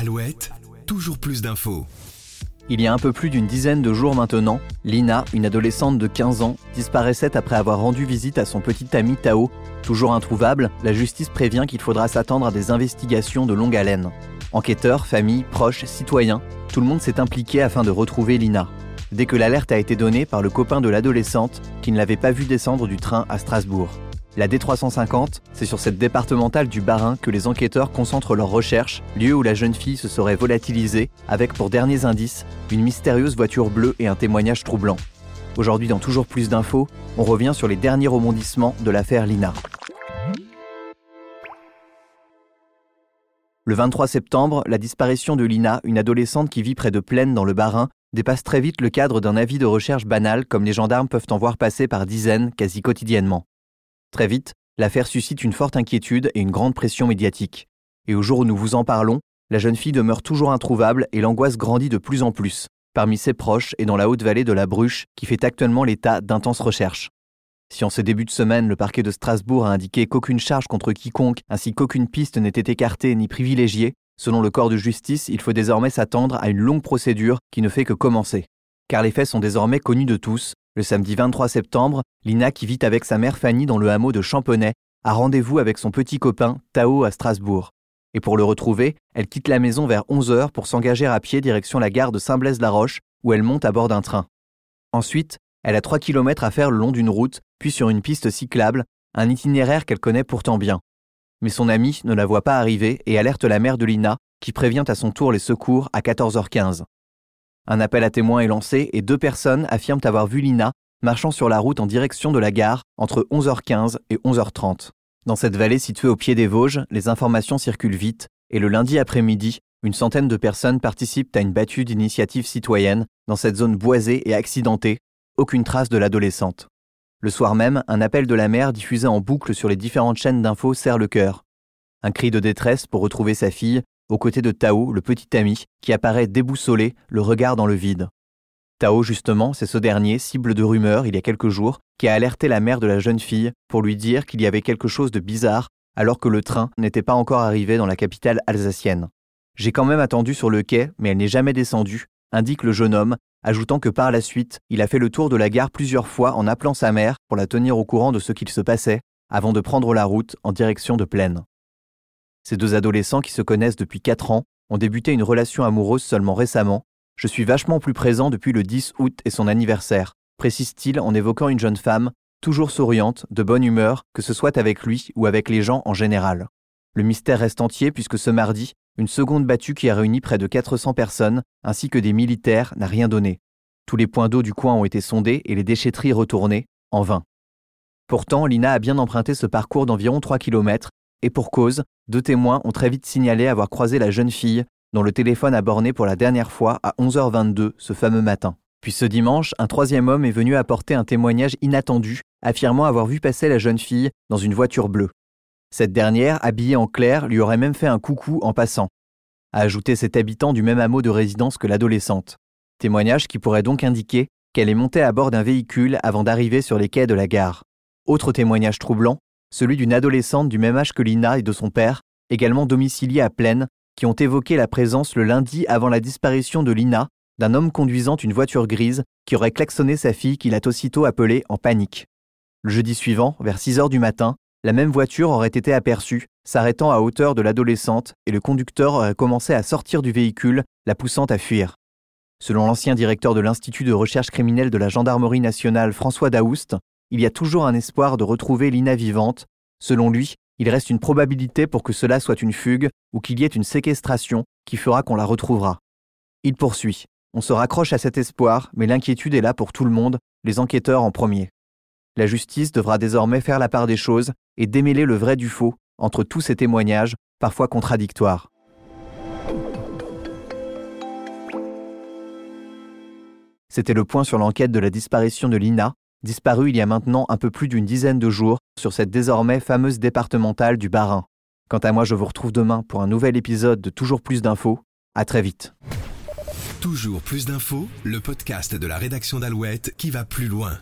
Alouette, toujours plus d'infos. Il y a un peu plus d'une dizaine de jours maintenant, Lina, une adolescente de 15 ans, disparaissait après avoir rendu visite à son petit ami Tao. Toujours introuvable, la justice prévient qu'il faudra s'attendre à des investigations de longue haleine. Enquêteurs, familles, proches, citoyens, tout le monde s'est impliqué afin de retrouver Lina. Dès que l'alerte a été donnée par le copain de l'adolescente qui ne l'avait pas vu descendre du train à Strasbourg. La D350, c'est sur cette départementale du Bas-Rhin que les enquêteurs concentrent leurs recherches, lieu où la jeune fille se serait volatilisée, avec pour derniers indices une mystérieuse voiture bleue et un témoignage troublant. Aujourd'hui, dans toujours plus d'infos, on revient sur les derniers rebondissements de l'affaire Lina. Le 23 septembre, la disparition de Lina, une adolescente qui vit près de Plaine dans le Bas-Rhin, dépasse très vite le cadre d'un avis de recherche banal comme les gendarmes peuvent en voir passer par dizaines quasi quotidiennement. Très vite, l'affaire suscite une forte inquiétude et une grande pression médiatique. Et au jour où nous vous en parlons, la jeune fille demeure toujours introuvable et l'angoisse grandit de plus en plus, parmi ses proches et dans la haute vallée de la Bruche, qui fait actuellement l'état d'intenses recherches. Si en ce début de semaine, le parquet de Strasbourg a indiqué qu'aucune charge contre quiconque ainsi qu'aucune piste n'était écartée ni privilégiée, selon le corps de justice, il faut désormais s'attendre à une longue procédure qui ne fait que commencer. Car les faits sont désormais connus de tous, le samedi 23 septembre, Lina, qui vit avec sa mère Fanny dans le hameau de Champonnet, a rendez-vous avec son petit copain Tao à Strasbourg. Et pour le retrouver, elle quitte la maison vers 11h pour s'engager à pied direction la gare de Saint-Blaise-la-Roche, où elle monte à bord d'un train. Ensuite, elle a 3 km à faire le long d'une route, puis sur une piste cyclable, un itinéraire qu'elle connaît pourtant bien. Mais son ami ne la voit pas arriver et alerte la mère de Lina, qui prévient à son tour les secours à 14h15. Un appel à témoins est lancé et deux personnes affirment avoir vu Lina marchant sur la route en direction de la gare entre 11h15 et 11h30. Dans cette vallée située au pied des Vosges, les informations circulent vite et le lundi après-midi, une centaine de personnes participent à une battue d'initiative citoyenne dans cette zone boisée et accidentée, aucune trace de l'adolescente. Le soir même, un appel de la mère diffusé en boucle sur les différentes chaînes d'infos serre le cœur. Un cri de détresse pour retrouver sa fille aux côtés de Tao, le petit ami, qui apparaît déboussolé, le regard dans le vide. Tao, justement, c'est ce dernier, cible de rumeurs il y a quelques jours, qui a alerté la mère de la jeune fille pour lui dire qu'il y avait quelque chose de bizarre alors que le train n'était pas encore arrivé dans la capitale alsacienne. J'ai quand même attendu sur le quai, mais elle n'est jamais descendue, indique le jeune homme, ajoutant que par la suite, il a fait le tour de la gare plusieurs fois en appelant sa mère pour la tenir au courant de ce qu'il se passait, avant de prendre la route en direction de Plaine. Ces deux adolescents qui se connaissent depuis 4 ans ont débuté une relation amoureuse seulement récemment. Je suis vachement plus présent depuis le 10 août et son anniversaire, précise-t-il en évoquant une jeune femme, toujours souriante, de bonne humeur, que ce soit avec lui ou avec les gens en général. Le mystère reste entier puisque ce mardi, une seconde battue qui a réuni près de 400 personnes, ainsi que des militaires, n'a rien donné. Tous les points d'eau du coin ont été sondés et les déchetteries retournées, en vain. Pourtant, Lina a bien emprunté ce parcours d'environ 3 km et pour cause, deux témoins ont très vite signalé avoir croisé la jeune fille dont le téléphone a borné pour la dernière fois à 11h22 ce fameux matin. Puis ce dimanche, un troisième homme est venu apporter un témoignage inattendu, affirmant avoir vu passer la jeune fille dans une voiture bleue. Cette dernière, habillée en clair, lui aurait même fait un coucou en passant. A ajouté cet habitant du même hameau de résidence que l'adolescente. Témoignage qui pourrait donc indiquer qu'elle est montée à bord d'un véhicule avant d'arriver sur les quais de la gare. Autre témoignage troublant, celui d'une adolescente du même âge que Lina et de son père, également domiciliée à Plaine, qui ont évoqué la présence le lundi avant la disparition de Lina d'un homme conduisant une voiture grise qui aurait klaxonné sa fille qu'il a aussitôt appelée en panique. Le jeudi suivant, vers 6 heures du matin, la même voiture aurait été aperçue, s'arrêtant à hauteur de l'adolescente et le conducteur aurait commencé à sortir du véhicule, la poussant à fuir. Selon l'ancien directeur de l'Institut de recherche criminelle de la Gendarmerie nationale François Daoust, il y a toujours un espoir de retrouver Lina vivante. Selon lui, il reste une probabilité pour que cela soit une fugue ou qu'il y ait une séquestration qui fera qu'on la retrouvera. Il poursuit. On se raccroche à cet espoir, mais l'inquiétude est là pour tout le monde, les enquêteurs en premier. La justice devra désormais faire la part des choses et démêler le vrai du faux entre tous ces témoignages, parfois contradictoires. C'était le point sur l'enquête de la disparition de Lina, disparu il y a maintenant un peu plus d'une dizaine de jours sur cette désormais fameuse départementale du Bas-Rhin. Quant à moi, je vous retrouve demain pour un nouvel épisode de Toujours plus d'infos. À très vite. Toujours plus d'infos, le podcast de la rédaction d'Alouette qui va plus loin.